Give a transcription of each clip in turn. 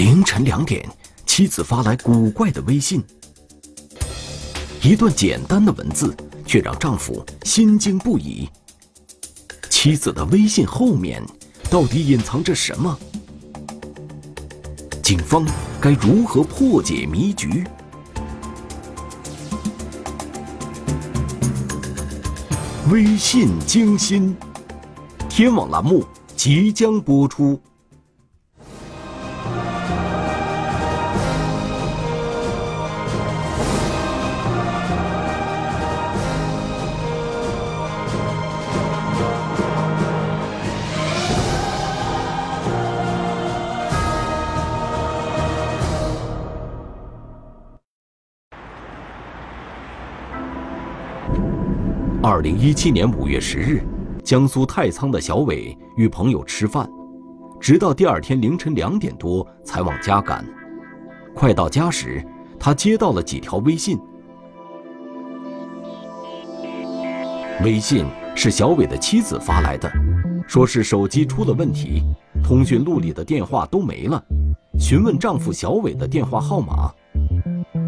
凌晨两点，妻子发来古怪的微信，一段简单的文字，却让丈夫心惊不已。妻子的微信后面，到底隐藏着什么？警方该如何破解迷局？微信惊心，天网栏目即将播出。一七年五月十日，江苏太仓的小伟与朋友吃饭，直到第二天凌晨两点多才往家赶。快到家时，他接到了几条微信。微信是小伟的妻子发来的，说是手机出了问题，通讯录里的电话都没了，询问丈夫小伟的电话号码。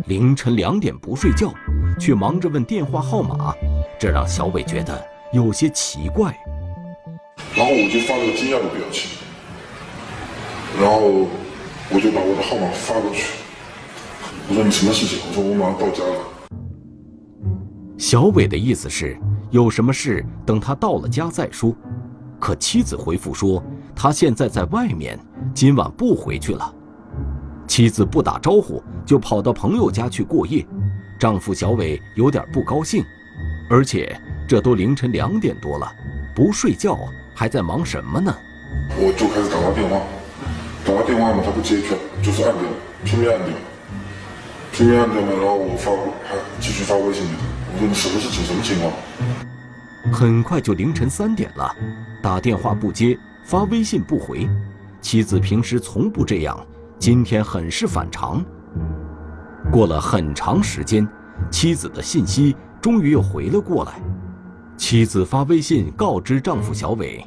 凌晨两点不睡觉，却忙着问电话号码。这让小伟觉得有些奇怪，然后我就发了个惊讶的表情，然后我就把我的号码发过去。我说你什么事情？我说我马上到家了。小伟的意思是有什么事等他到了家再说，可妻子回复说他现在在外面，今晚不回去了。妻子不打招呼就跑到朋友家去过夜，丈夫小伟有点不高兴。而且这都凌晨两点多了，不睡觉还在忙什么呢？我就开始打他电话，打他电话嘛，他不接，就就是按掉，拼命按掉，拼命按掉嘛。然后我发，还继续发微信给他，我说你什么事情，什么情况？很快就凌晨三点了，打电话不接，发微信不回，妻子平时从不这样，今天很是反常。过了很长时间，妻子的信息。终于又回了过来，妻子发微信告知丈夫小伟，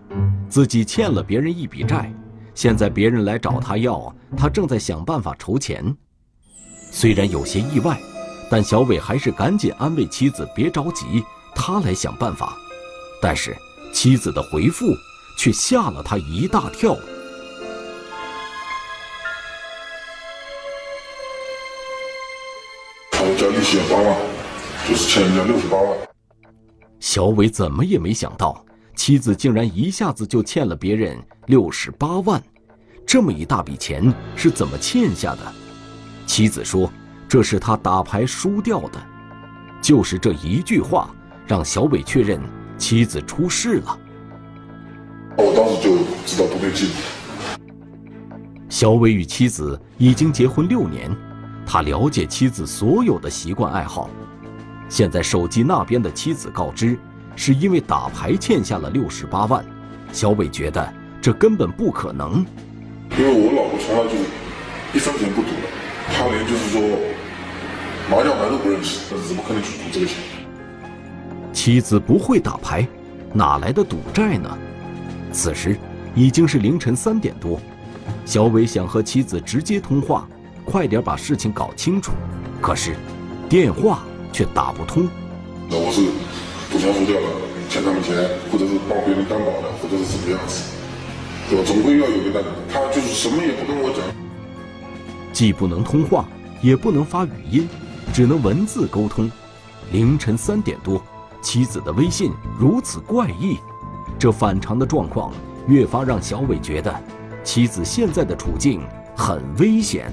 自己欠了别人一笔债，现在别人来找他要，他正在想办法筹钱。虽然有些意外，但小伟还是赶紧安慰妻子别着急，他来想办法。但是妻子的回复却吓了他一大跳。我交利息八万。就是欠人家六十八万。小伟怎么也没想到，妻子竟然一下子就欠了别人六十八万，这么一大笔钱是怎么欠下的？妻子说：“这是他打牌输掉的。”就是这一句话，让小伟确认妻子出事了。我当时就知道不对劲。小伟与妻子已经结婚六年，他了解妻子所有的习惯爱好。现在手机那边的妻子告知，是因为打牌欠下了六十八万。小伟觉得这根本不可能，因为我老婆从来就一分钱不赌的，她连就是说麻将牌都不认识，那怎么可能去赌这个钱？妻子不会打牌，哪来的赌债呢？此时已经是凌晨三点多，小伟想和妻子直接通话，快点把事情搞清楚，可是电话。却打不通。那我是赌钱输掉了，欠他们钱，或者是帮别人担保的，或者是什么样子，对吧？总归要有个担保。他就是什么也不跟我讲，既不能通话，也不能发语音，只能文字沟通。凌晨三点多，妻子的微信如此怪异，这反常的状况越发让小伟觉得，妻子现在的处境很危险。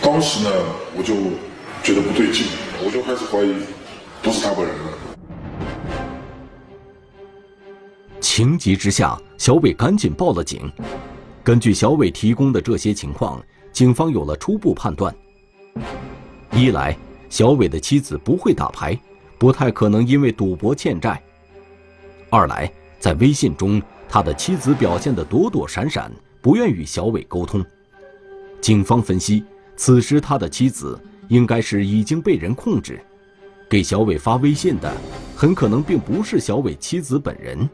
当时呢，我就觉得不对劲。我就开始怀疑，不是他本人了。情急之下，小伟赶紧报了警。根据小伟提供的这些情况，警方有了初步判断：一来，小伟的妻子不会打牌，不太可能因为赌博欠债；二来，在微信中，他的妻子表现得躲躲闪闪，不愿与小伟沟通。警方分析，此时他的妻子。应该是已经被人控制，给小伟发微信的很可能并不是小伟妻子本人。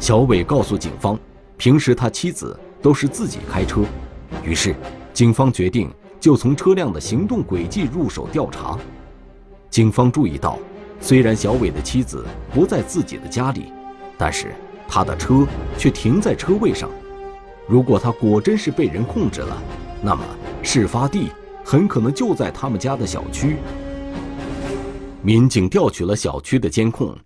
小伟告诉警方，平时他妻子都是自己开车，于是，警方决定就从车辆的行动轨迹入手调查。警方注意到，虽然小伟的妻子不在自己的家里，但是他的车却停在车位上。如果他果真是被人控制了，那么事发地很可能就在他们家的小区。民警调取了小区的监控，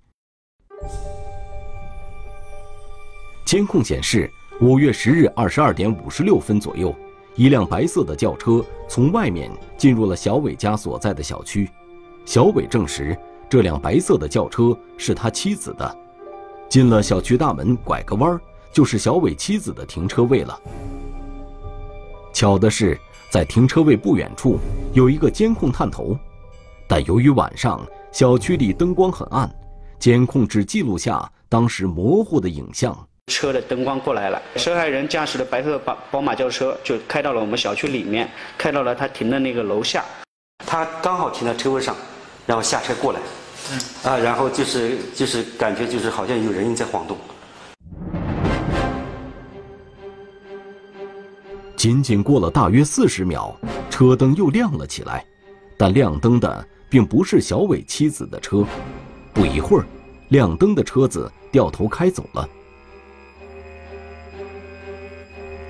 监控显示，五月十日二十二点五十六分左右，一辆白色的轿车从外面进入了小伟家所在的小区。小伟证实，这辆白色的轿车是他妻子的。进了小区大门，拐个弯儿。就是小伟妻子的停车位了。巧的是，在停车位不远处有一个监控探头，但由于晚上小区里灯光很暗，监控只记录下当时模糊的影像。车的灯光过来了，受害人驾驶的白色宝宝马轿车就开到了我们小区里面，开到了他停的那个楼下。他刚好停在车位上，然后下车过来，啊，然后就是就是感觉就是好像有人影在晃动。仅仅过了大约四十秒，车灯又亮了起来，但亮灯的并不是小伟妻子的车。不一会儿，亮灯的车子掉头开走了。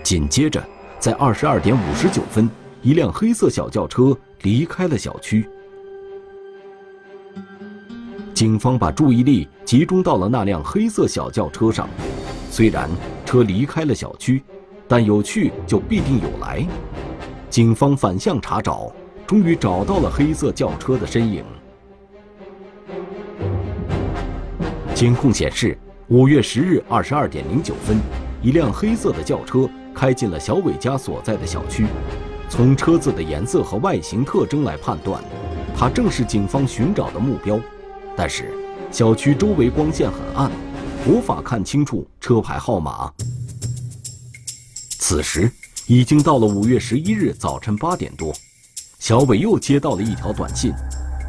紧接着，在二十二点五十九分，一辆黑色小轿车离开了小区。警方把注意力集中到了那辆黑色小轿车上，虽然车离开了小区。但有去就必定有来，警方反向查找，终于找到了黑色轿车的身影。监控显示，五月十日二十二点零九分，一辆黑色的轿车开进了小伟家所在的小区。从车子的颜色和外形特征来判断，它正是警方寻找的目标。但是，小区周围光线很暗，无法看清楚车牌号码。此时已经到了五月十一日早晨八点多，小伟又接到了一条短信，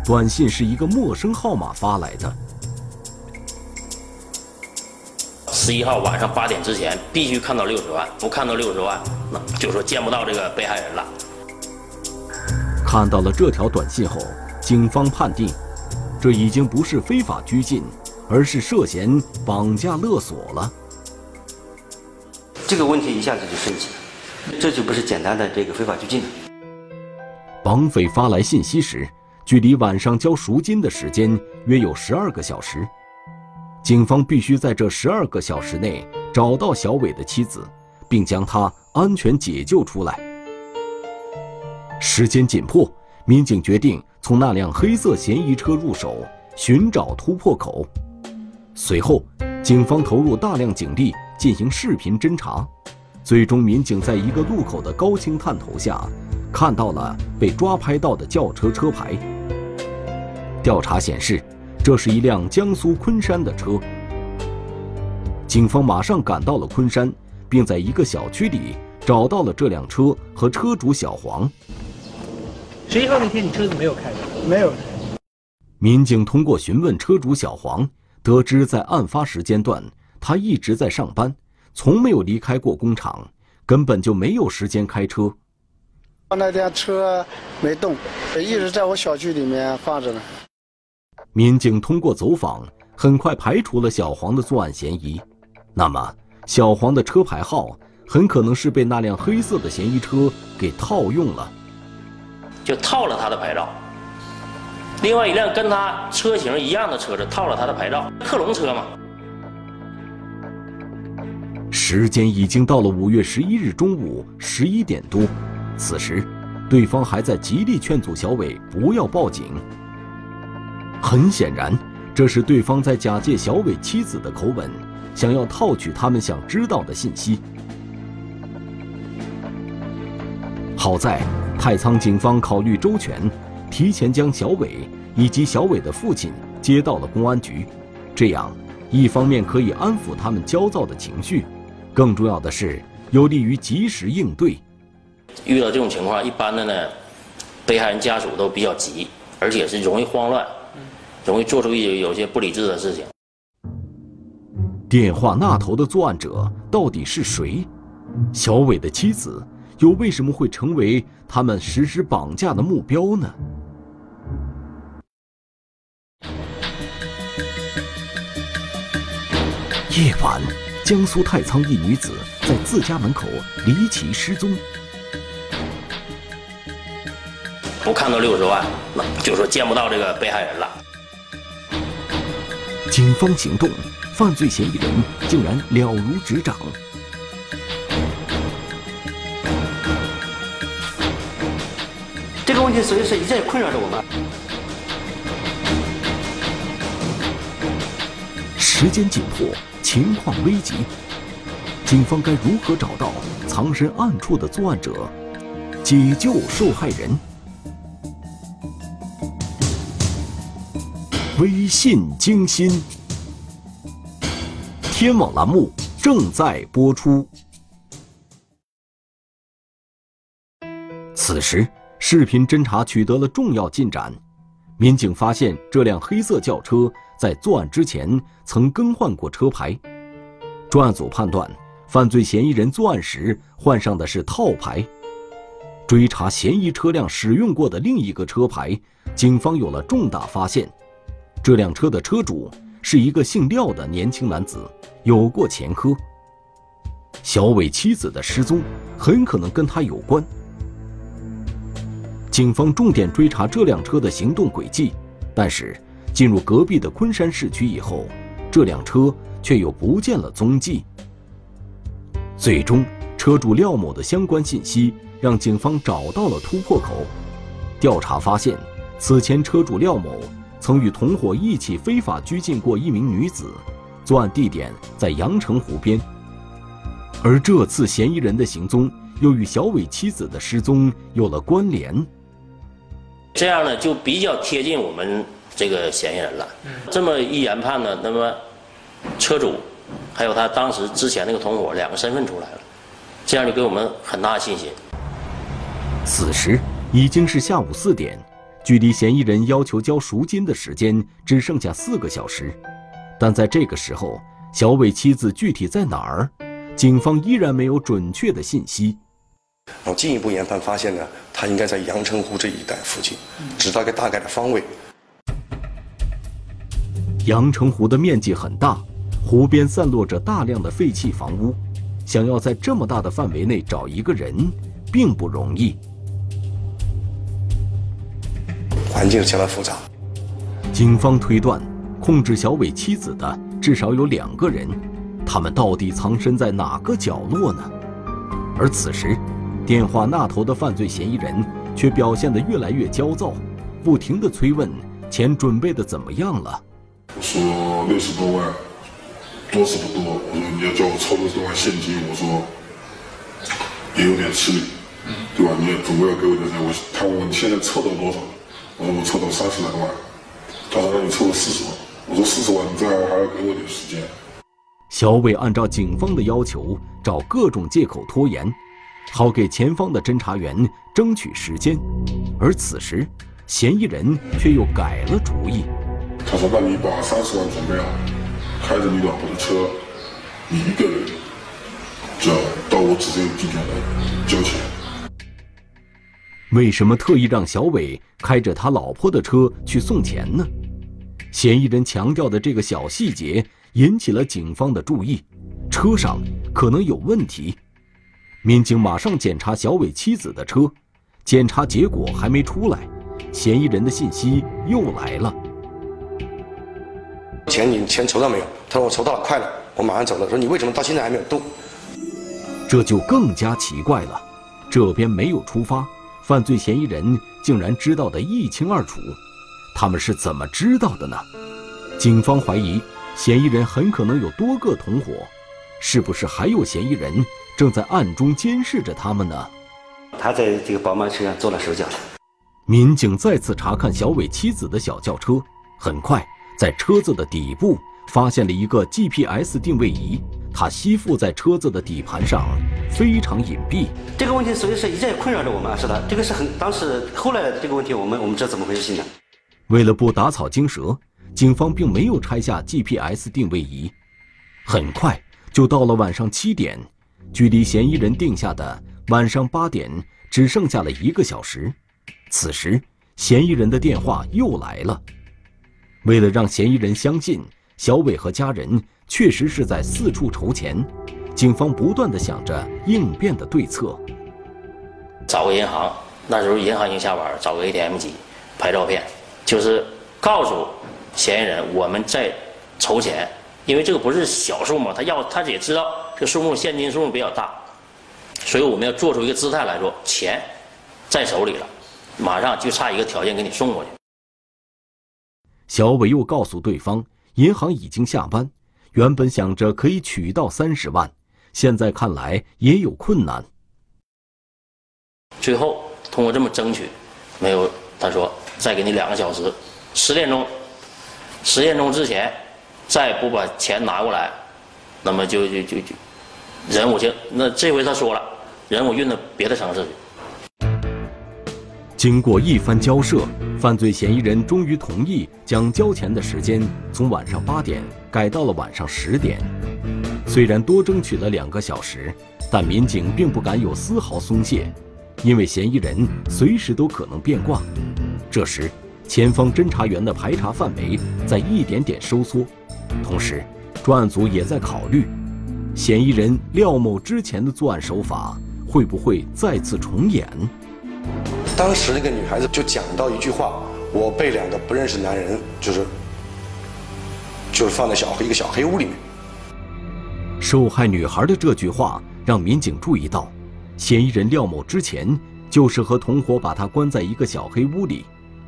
短信是一个陌生号码发来的。十一号晚上八点之前必须看到六十万，不看到六十万，那就说见不到这个被害人了。看到了这条短信后，警方判定，这已经不是非法拘禁，而是涉嫌绑架勒索了。这个问题一下子就升级了，这就不是简单的这个非法拘禁了。绑匪发来信息时，距离晚上交赎金的时间约有十二个小时，警方必须在这十二个小时内找到小伟的妻子，并将他安全解救出来。时间紧迫，民警决定从那辆黑色嫌疑车入手，寻找突破口。随后，警方投入大量警力。进行视频侦查，最终民警在一个路口的高清探头下，看到了被抓拍到的轿车车牌。调查显示，这是一辆江苏昆山的车。警方马上赶到了昆山，并在一个小区里找到了这辆车和车主小黄。十一号那天你车子没有开？没有。民警通过询问车主小黄，得知在案发时间段。他一直在上班，从没有离开过工厂，根本就没有时间开车。那辆车没动，一直在我小区里面放着呢。民警通过走访，很快排除了小黄的作案嫌疑。那么，小黄的车牌号很可能是被那辆黑色的嫌疑车给套用了，就套了他的牌照。另外一辆跟他车型一样的车子套了他的牌照，克隆车嘛。时间已经到了五月十一日中午十一点多，此时，对方还在极力劝阻小伟不要报警。很显然，这是对方在假借小伟妻子的口吻，想要套取他们想知道的信息。好在太仓警方考虑周全，提前将小伟以及小伟的父亲接到了公安局，这样一方面可以安抚他们焦躁的情绪。更重要的是，有利于及时应对。遇到这种情况，一般的呢，被害人家属都比较急，而且是容易慌乱，容易做出一有些不理智的事情。电话那头的作案者到底是谁？小伟的妻子又为什么会成为他们实施绑架的目标呢？夜晚，江苏太仓一女子在自家门口离奇失踪。不看到六十万，那就说见不到这个被害人了。警方行动，犯罪嫌疑人竟然了如指掌。这个问题，所以是一直在困扰着我们。时间紧迫，情况危急，警方该如何找到藏身暗处的作案者，解救受害人？微信惊心，天网栏目正在播出。此时，视频侦查取得了重要进展，民警发现这辆黑色轿车在作案之前曾更换过车牌。专案组判断，犯罪嫌疑人作案时换上的是套牌。追查嫌疑车辆使用过的另一个车牌，警方有了重大发现。这辆车的车主是一个姓廖的年轻男子，有过前科。小伟妻子的失踪很可能跟他有关。警方重点追查这辆车的行动轨迹，但是进入隔壁的昆山市区以后，这辆车却又不见了踪迹。最终，车主廖某的相关信息让警方找到了突破口。调查发现，此前车主廖某。曾与同伙一起非法拘禁过一名女子，作案地点在阳澄湖边。而这次嫌疑人的行踪又与小伟妻子的失踪有了关联，这样呢就比较贴近我们这个嫌疑人了。这么一研判呢，那么车主还有他当时之前那个同伙两个身份出来了，这样就给我们很大的信心。此时已经是下午四点。距离嫌疑人要求交赎金的时间只剩下四个小时，但在这个时候，小伟妻子具体在哪儿，警方依然没有准确的信息。然后进一步研判发现呢，他应该在阳澄湖这一带附近，知道个大概的方位。阳澄湖的面积很大，湖边散落着大量的废弃房屋，想要在这么大的范围内找一个人，并不容易。环境相当复杂。警方推断，控制小伟妻子的至少有两个人，他们到底藏身在哪个角落呢？而此时，电话那头的犯罪嫌疑人却表现得越来越焦躁，不停地催问钱准备的怎么样了。我说六十多万，多是不多。我说你要叫我凑六十多万现金，我说也有点吃力，对吧？你也总归要给我点钱。我他问我你现在凑到多少？我说我凑到三十来万，他说那你凑了四十万，我说四十万，你最好还要给我点时间。小伟按照警方的要求，找各种借口拖延，好给前方的侦查员争取时间。而此时，嫌疑人却又改了主意。他说：“那你把三十万准备好，开着你老婆的车，你一个人，就要到我指定地点来交钱。”为什么特意让小伟开着他老婆的车去送钱呢？嫌疑人强调的这个小细节引起了警方的注意，车上可能有问题。民警马上检查小伟妻子的车，检查结果还没出来，嫌疑人的信息又来了。钱你钱筹到没有？他说我筹到了，快了，我马上走了。说你为什么到现在还没有动？这就更加奇怪了，这边没有出发。犯罪嫌疑人竟然知道的一清二楚，他们是怎么知道的呢？警方怀疑嫌疑人很可能有多个同伙，是不是还有嫌疑人正在暗中监视着他们呢？他在这个宝马车上做了手脚。民警再次查看小伟妻子的小轿车，很快在车子的底部发现了一个 GPS 定位仪。它吸附在车子的底盘上，非常隐蔽。这个问题所以是一直困扰着我们，是的，这个是很当时后来的这个问题，我们我们知道怎么回事。现在，为了不打草惊蛇，警方并没有拆下 GPS 定位仪。很快就到了晚上七点，距离嫌疑人定下的晚上八点，只剩下了一个小时。此时，嫌疑人的电话又来了。为了让嫌疑人相信小伟和家人确实是在四处筹钱，警方不断的想着应变的对策。找个银行，那时候银行已经下班，找个 ATM 机拍照片，就是告诉嫌疑人我们在筹钱，因为这个不是小数目，他要他也知道这数目现金数目比较大。所以我们要做出一个姿态来说，钱在手里了，马上就差一个条件给你送过去。小伟又告诉对方，银行已经下班，原本想着可以取到三十万，现在看来也有困难。最后通过这么争取，没有他说再给你两个小时，十点钟，十点钟之前再不把钱拿过来，那么就就就就。人我就那这回他说了，人我运到别的城市去。经过一番交涉，犯罪嫌疑人终于同意将交钱的时间从晚上八点改到了晚上十点。虽然多争取了两个小时，但民警并不敢有丝毫松懈，因为嫌疑人随时都可能变卦。这时，前方侦查员的排查范围在一点点收缩，同时，专案组也在考虑。嫌疑人廖某之前的作案手法会不会再次重演？当时那个女孩子就讲到一句话：“我被两个不认识男人，就是就是放在小一个小黑屋里面。”受害女孩的这句话让民警注意到，嫌疑人廖某之前就是和同伙把她关在一个小黑屋里，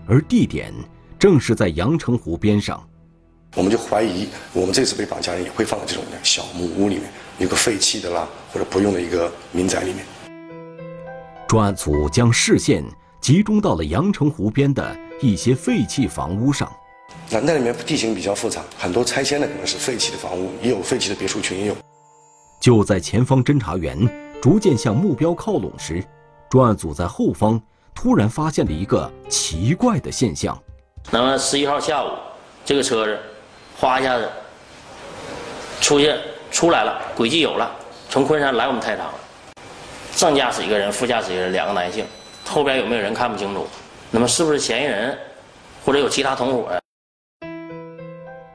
而地点正是在阳澄湖边上。我们就怀疑，我们这次被绑架人也会放在这种小木屋里面，一个废弃的啦，或者不用的一个民宅里面。专案组将视线集中到了阳澄湖边的一些废弃房屋上。那那里面地形比较复杂，很多拆迁的可能是废弃的房屋，也有废弃的别墅群，也有。就在前方侦查员逐渐向目标靠拢时，专案组在后方突然发现了一个奇怪的现象。那么十一号下午，这个车子。哗一下子，出现出来了，轨迹有了，从昆山来我们太仓了，正驾驶一个人，副驾驶一个人，两个男性，后边有没有人看不清楚。那么是不是嫌疑人，或者有其他同伙？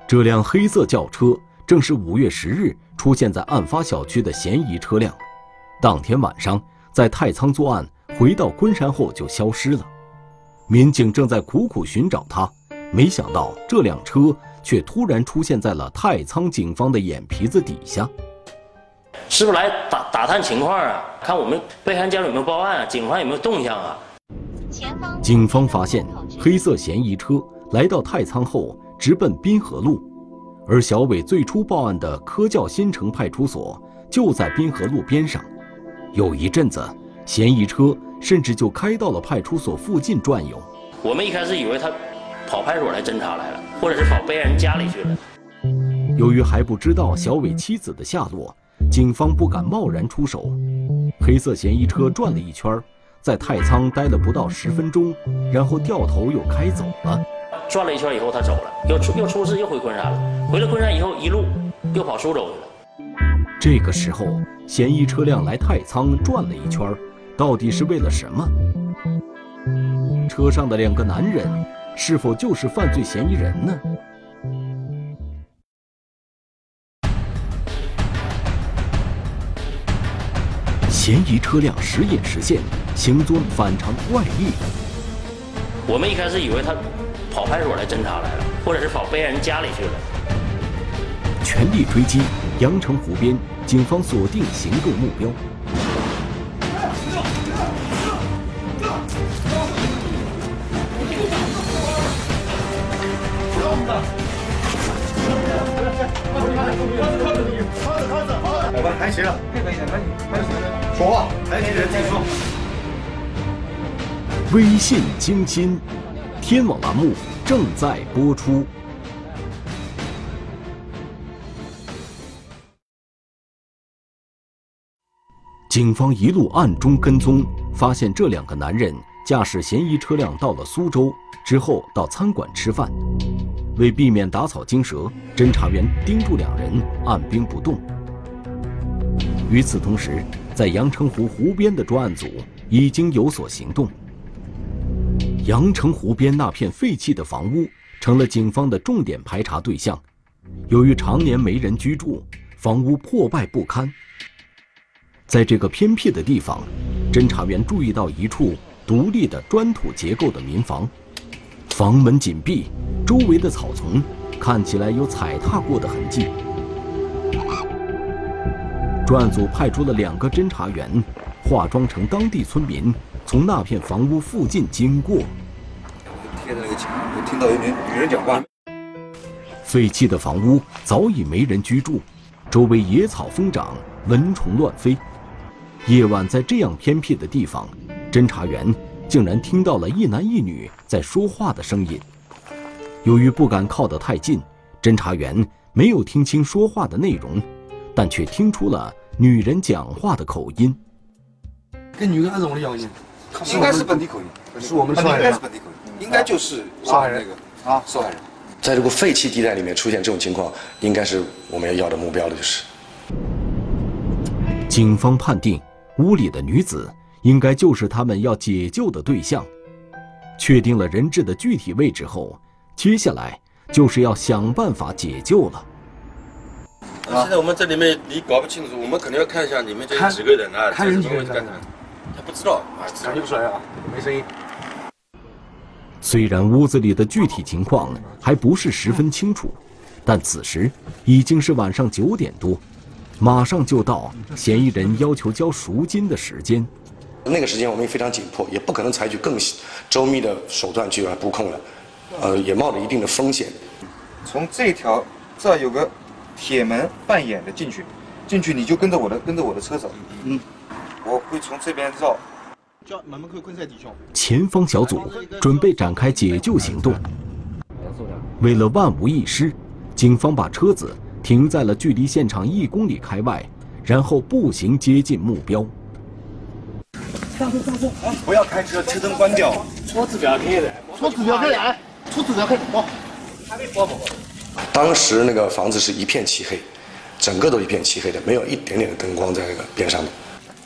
这辆黑色轿车正是五月十日出现在案发小区的嫌疑车辆，当天晚上在太仓作案，回到昆山后就消失了。民警正在苦苦寻找他，没想到这辆车。却突然出现在了太仓警方的眼皮子底下，是不是来打打探情况啊？看我们被害人家里有没有报案啊？警方有没有动向啊？警方发现黑色嫌疑车来到太仓后直奔滨河路，而小伟最初报案的科教新城派出所就在滨河路边上。有一阵子，嫌疑车甚至就开到了派出所附近转悠。我们一开始以为他。跑派出所来侦查来了，或者是跑被害人家里去了。由于还不知道小伟妻子的下落，警方不敢贸然出手。黑色嫌疑车转了一圈，在太仓待了不到十分钟，然后掉头又开走了。转了一圈以后，他走了，又出又出事，又回昆山了。回了昆山以后，一路又跑苏州去了。这个时候，嫌疑车辆来太仓转了一圈，到底是为了什么？车上的两个男人。是否就是犯罪嫌疑人呢？嫌疑车辆时隐时现，行踪反常怪异。我们一开始以为他跑派出所来侦查来了，或者是跑被害人家里去了。全力追击，阳澄湖边，警方锁定行动目标。好吧，开齐了，配合一点，赶紧，开始说话，来，人继续说。微信精心，天网栏目正在播出。警方一路暗中跟踪，发现这两个男人驾驶嫌疑车辆到了苏州之后，到餐馆吃饭。为避免打草惊蛇，侦查员盯住两人，按兵不动。与此同时，在阳澄湖湖边的专案组已经有所行动。阳澄湖边那片废弃的房屋成了警方的重点排查对象。由于常年没人居住，房屋破败不堪。在这个偏僻的地方，侦查员注意到一处独立的砖土结构的民房，房门紧闭，周围的草丛看起来有踩踏过的痕迹。专案组派出了两个侦查员，化妆成当地村民，从那片房屋附近经过。贴着那个墙，我听到有女女人讲话。废弃的房屋早已没人居住，周围野草疯长，蚊虫乱飞。夜晚在这样偏僻的地方，侦查员竟然听到了一男一女在说话的声音。由于不敢靠得太近，侦查员没有听清说话的内容，但却听出了女人讲话的口音。跟女的还是我的谣言，应该是本地口音，是我们受害人应该是。本地口音，应该就是上海人那个啊受害人。在这个废弃地带里面出现这种情况，应该是我们要要的目标的，就是。警方判定，屋里的女子应该就是他们要解救的对象。确定了人质的具体位置后，接下来就是要想办法解救了。现在我们这里面你搞不清楚，我们可能要看一下你们这几个人啊，看人这个位置干啥？他不知道啊，感觉不出来啊，没声音。虽然屋子里的具体情况还不是十分清楚，但此时已经是晚上九点多，马上就到嫌疑人要求交赎金的时间。那个时间我们也非常紧迫，也不可能采取更周密的手段去来布控了，呃，也冒着一定的风险。从这条这儿有个铁门半掩的进去，进去你就跟着我的跟着我的车走。嗯，我会从这边绕。叫门门口困在底下。前方小组准备展开解救行动。为了万无一失，警方把车子停在了距离现场一公里开外，然后步行接近目标。上车上车啊！不要开车，车灯关掉。车子不要开的，车子不要开来，车子不要开。哦，还没关不？当时那个房子是一片漆黑，整个都一片漆黑的，没有一点点的灯光在那个边上的。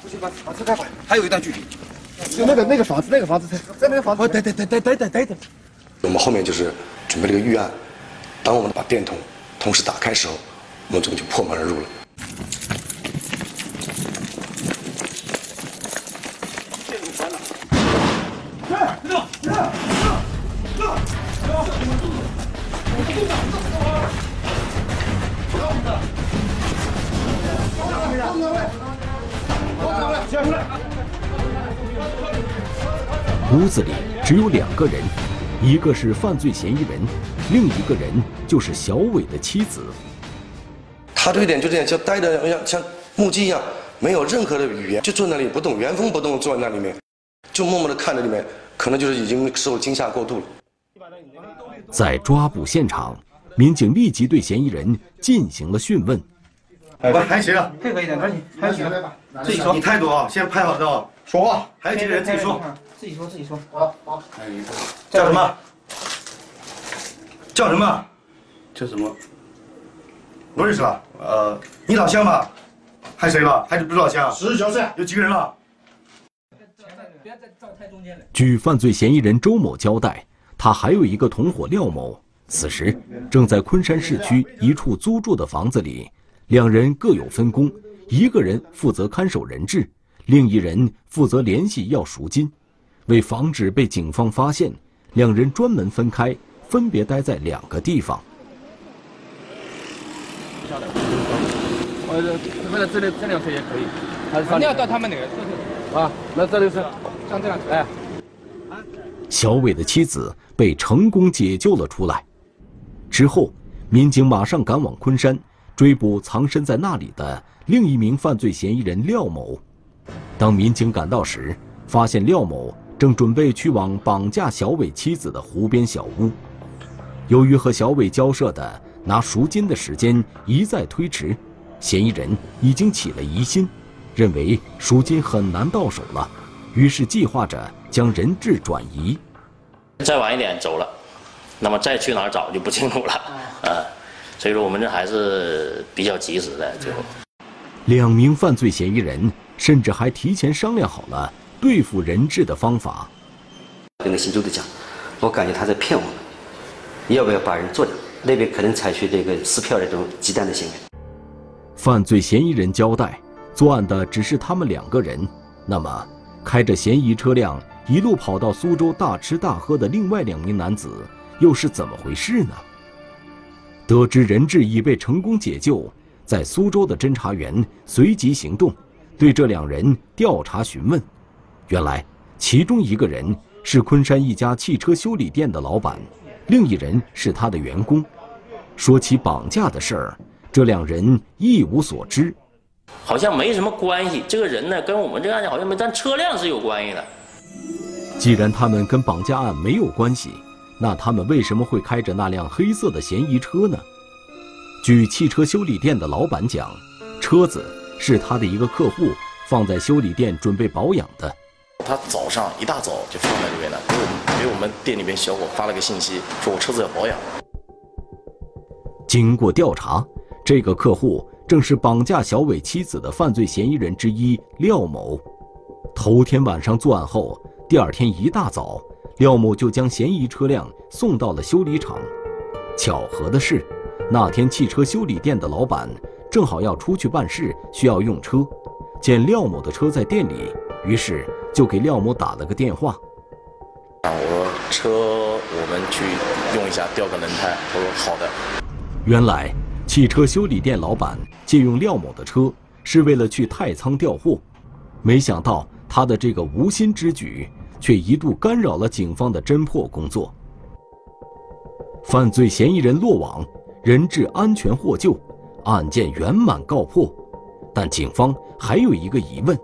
不行，把把车开回来，还有一段距离。就那个那个房子，那个房子在在那个房子。哦，对对对对对对对对。我们后面就是准备了一个预案，当我们把电筒同时打开时候，我们这个就破门而入了。屋子里只有两个人，一个是犯罪嫌疑人，另一个人就是小伟的妻子。他这一点就这样，像呆的像像木鸡一样，没有任何的语言，就坐那里不动，原封不动地坐在那里面，就默默地看着里面，可能就是已经受惊吓过度了。在抓捕现场，民警立即对嫌疑人进行了讯问。喂，还有谁了？配合一点，赶紧，还有几个？自己说。你态度啊，先拍好照。说话。还有几个人自己说。自己说，自己说。好，好。还有一个。叫什么？叫什么？叫什么？不认识了。呃，你老乡吧？还谁了？还是不是老乡？十九岁。有几个人了？别再照太中间了。据犯罪嫌疑人周某交代，他还有一个同伙廖某，此时正在昆山市区一处租住的房子里。两人各有分工，一个人负责看守人质，另一人负责联系要赎金。为防止被警方发现，两人专门分开，分别待在两个地方。呃，为了这辆这辆车也可以。你要到他们那个啊？那这里是像这辆车。哎。小伟的妻子被成功解救了出来，之后，民警马上赶往昆山。追捕藏身在那里的另一名犯罪嫌疑人廖某。当民警赶到时，发现廖某正准备去往绑架小伟妻子的湖边小屋。由于和小伟交涉的拿赎金的时间一再推迟，嫌疑人已经起了疑心，认为赎金很难到手了，于是计划着将人质转移。再晚一点走了，那么再去哪儿找就不清楚了。啊。所以说，我们这还是比较及时的。最后，两名犯罪嫌疑人甚至还提前商量好了对付人质的方法。跟那姓周的讲，我感觉他在骗我们，要不要把人做掉？那边可能采取这个撕票这种极端的行为。犯罪嫌疑人交代，作案的只是他们两个人。那么，开着嫌疑车辆一路跑到苏州大吃大喝的另外两名男子又是怎么回事呢？得知人质已被成功解救，在苏州的侦查员随即行动，对这两人调查询问。原来，其中一个人是昆山一家汽车修理店的老板，另一人是他的员工。说起绑架的事儿，这两人一无所知，好像没什么关系。这个人呢，跟我们这个案件好像没，但车辆是有关系的。既然他们跟绑架案没有关系，那他们为什么会开着那辆黑色的嫌疑车呢？据汽车修理店的老板讲，车子是他的一个客户放在修理店准备保养的。他早上一大早就放在里面了，给我们给我们店里面小伙发了个信息，说我车子要保养。经过调查，这个客户正是绑架小伟妻子的犯罪嫌疑人之一廖某。头天晚上作案后，第二天一大早，廖某就将嫌疑车辆送到了修理厂。巧合的是，那天汽车修理店的老板正好要出去办事，需要用车，见廖某的车在店里，于是就给廖某打了个电话。啊，我说车我们去用一下，调个轮胎。他说好的。原来，汽车修理店老板借用廖某的车，是为了去太仓调货。没想到他的这个无心之举，却一度干扰了警方的侦破工作。犯罪嫌疑人落网，人质安全获救，案件圆满告破。但警方还有一个疑问，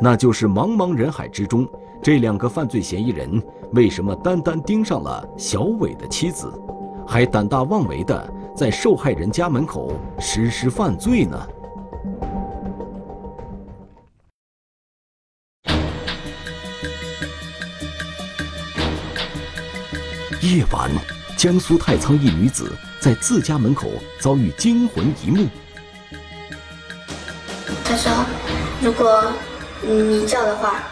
那就是茫茫人海之中，这两个犯罪嫌疑人为什么单单盯上了小伟的妻子，还胆大妄为的？在受害人家门口实施犯罪呢？夜晚，江苏太仓一女子在自家门口遭遇惊魂一幕。他说：“如果你叫的话，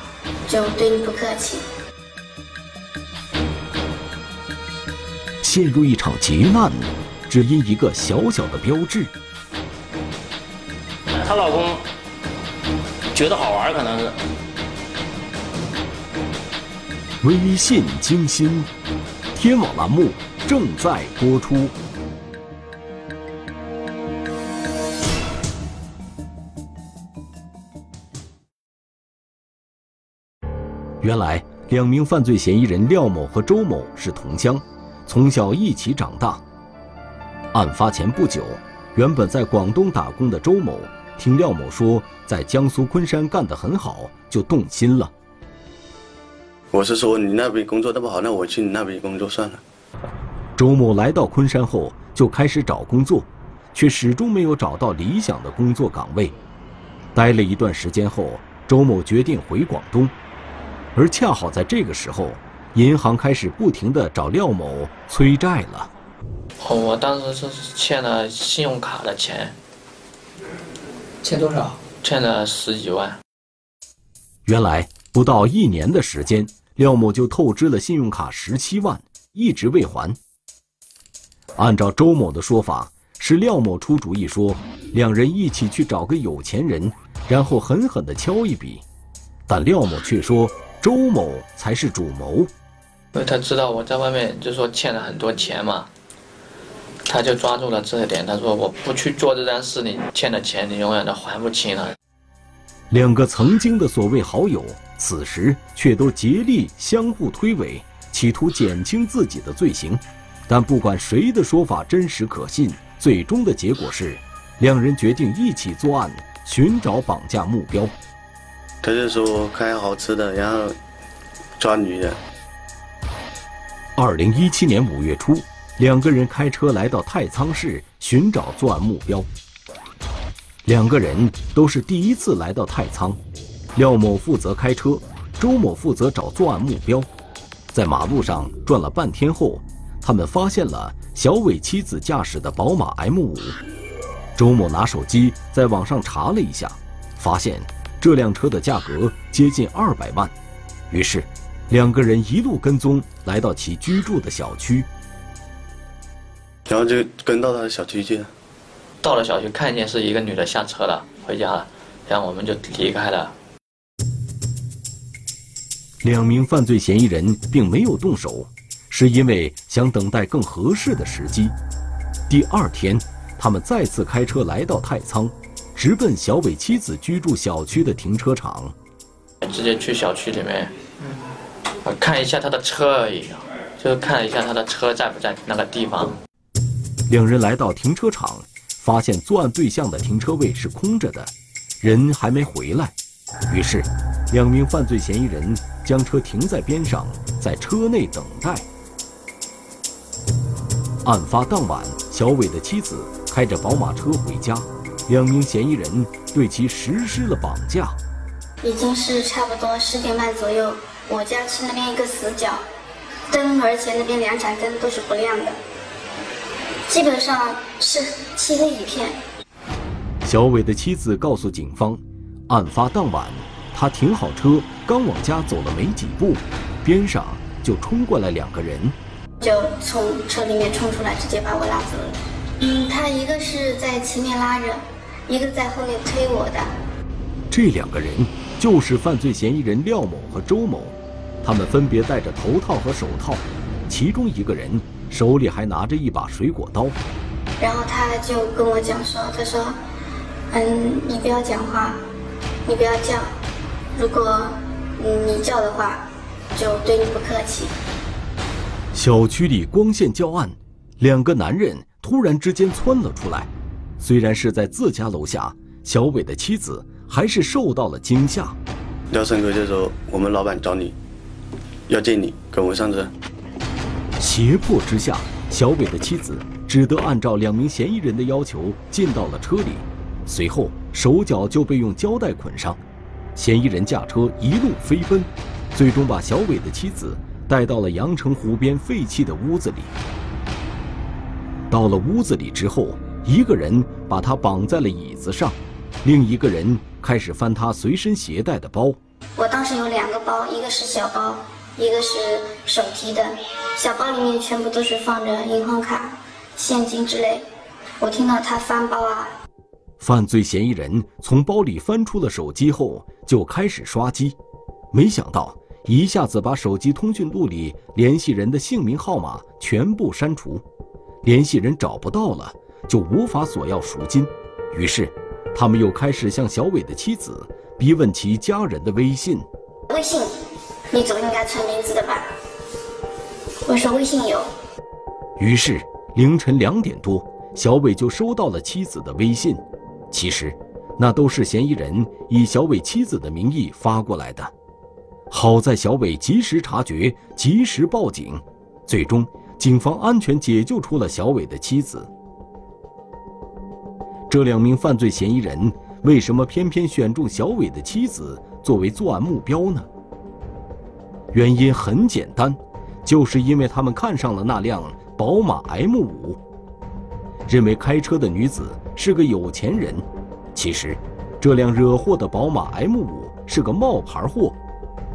就对你不客气。”陷入一场劫难。只因一个小小的标志，她老公觉得好玩，可能是。微信惊心，天网栏目正在播出。原来，两名犯罪嫌疑人廖某和周某是同乡，从小一起长大。案发前不久，原本在广东打工的周某，听廖某说在江苏昆山干得很好，就动心了。我是说，你那边工作那么好，那我去你那边工作算了。周某来到昆山后，就开始找工作，却始终没有找到理想的工作岗位。待了一段时间后，周某决定回广东，而恰好在这个时候，银行开始不停地找廖某催债了。我当时是欠了信用卡的钱，欠多少？欠了十几万。原来不到一年的时间，廖某就透支了信用卡十七万，一直未还。按照周某的说法，是廖某出主意说，两人一起去找个有钱人，然后狠狠地敲一笔。但廖某却说，周某才是主谋，因为他知道我在外面就说欠了很多钱嘛。他就抓住了这一点，他说：“我不去做这件事，你欠的钱你永远都还不清了。”两个曾经的所谓好友，此时却都竭力相互推诿，企图减轻自己的罪行。但不管谁的说法真实可信，最终的结果是，两人决定一起作案，寻找绑架目标。他就说开好吃的，然后抓女人。二零一七年五月初。两个人开车来到太仓市寻找作案目标。两个人都是第一次来到太仓，廖某负责开车，周某负责找作案目标。在马路上转了半天后，他们发现了小伟妻子驾驶的宝马 M5。周某拿手机在网上查了一下，发现这辆车的价格接近二百万。于是，两个人一路跟踪，来到其居住的小区，然后就跟到他的小区去。到了小区，看见是一个女的下车了，回家了，然后我们就离开了。两名犯罪嫌疑人并没有动手，是因为想等待更合适的时机。第二天，他们再次开车来到太仓，直奔小伟妻子居住小区的停车场。直接去小区里面，看一下他的车而已，就是看一下他的车在不在那个地方。两人来到停车场，发现作案对象的停车位是空着的，人还没回来。于是，两名犯罪嫌疑人将车停在边上，在车内等待。案发当晚，小伟的妻子开着宝马车回家，两名嫌疑人对其实施了绑架。已经是差不多十点半左右，我家是那边一个死角，灯而且那边两盏灯都是不亮的，基本上是漆黑一片。小伟的妻子告诉警方，案发当晚，他停好车，刚往家走了没几步，边上就冲过来两个人，就从车里面冲出来，直接把我拉走了。嗯，他一个是在前面拉着，一个在后面推我的。这两个人。就是犯罪嫌疑人廖某和周某，他们分别戴着头套和手套，其中一个人手里还拿着一把水果刀。然后他就跟我讲说：“他说，嗯，你不要讲话，你不要叫，如果你叫的话，就对你不客气。”小区里光线较暗，两个男人突然之间窜了出来，虽然是在自家楼下，小伟的妻子。还是受到了惊吓。廖胜哥就说：“我们老板找你，要见你，跟我上车。”胁迫之下，小伟的妻子只得按照两名嫌疑人的要求进到了车里，随后手脚就被用胶带捆上。嫌疑人驾车一路飞奔，最终把小伟的妻子带到了阳澄湖边废弃的屋子里。到了屋子里之后，一个人把他绑在了椅子上，另一个人。开始翻他随身携带的包。我当时有两个包，一个是小包，一个是手提的。小包里面全部都是放着银行卡、现金之类。我听到他翻包啊。犯罪嫌疑人从包里翻出了手机后，就开始刷机，没想到一下子把手机通讯录里联系人的姓名号码全部删除，联系人找不到了，就无法索要赎金，于是。他们又开始向小伟的妻子逼问其家人的微信。微信，你总应该存名字的吧？我说微信有。于是凌晨两点多，小伟就收到了妻子的微信。其实，那都是嫌疑人以小伟妻子的名义发过来的。好在小伟及时察觉，及时报警，最终警方安全解救出了小伟的妻子。这两名犯罪嫌疑人为什么偏偏选中小伟的妻子作为作案目标呢？原因很简单，就是因为他们看上了那辆宝马 M5，认为开车的女子是个有钱人。其实，这辆惹祸的宝马 M5 是个冒牌货，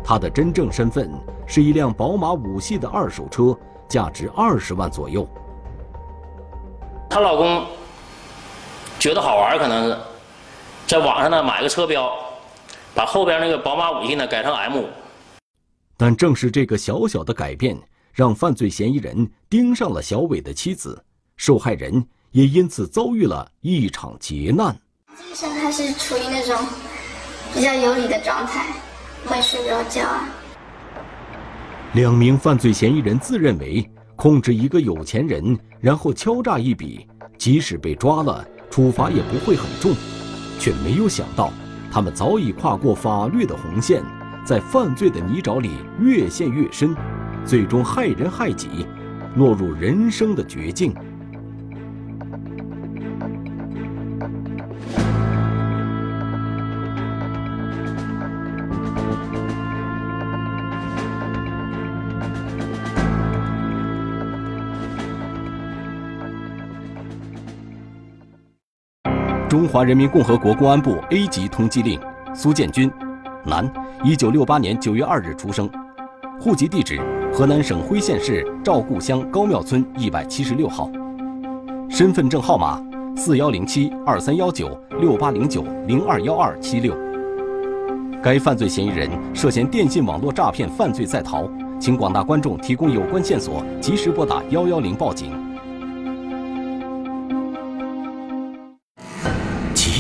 它的真正身份是一辆宝马五系的二手车，价值二十万左右。她老公。觉得好玩，可能是在网上呢买个车标，把后边那个宝马五系呢改成 M。但正是这个小小的改变，让犯罪嫌疑人盯上了小伟的妻子，受害人也因此遭遇了一场劫难。精神还是处于那种比较有理的状态，会睡不着觉啊。两名犯罪嫌疑人自认为控制一个有钱人，然后敲诈一笔，即使被抓了。处罚也不会很重，却没有想到，他们早已跨过法律的红线，在犯罪的泥沼里越陷越深，最终害人害己，落入人生的绝境。中华人民共和国公安部 A 级通缉令：苏建军，男，一九六八年九月二日出生，户籍地址河南省辉县市赵固乡高庙村一百七十六号，身份证号码四幺零七二三幺九六八零九零二幺二七六。该犯罪嫌疑人涉嫌电信网络诈骗犯罪在逃，请广大观众提供有关线索，及时拨打幺幺零报警。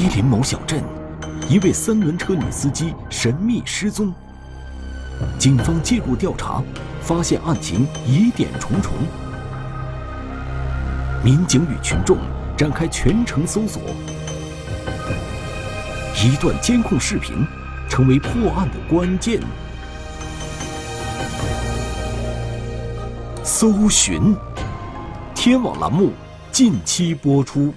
吉林某小镇，一位三轮车女司机神秘失踪。警方介入调查，发现案情疑点重重。民警与群众展开全程搜索。一段监控视频成为破案的关键。搜寻，天网栏目近期播出。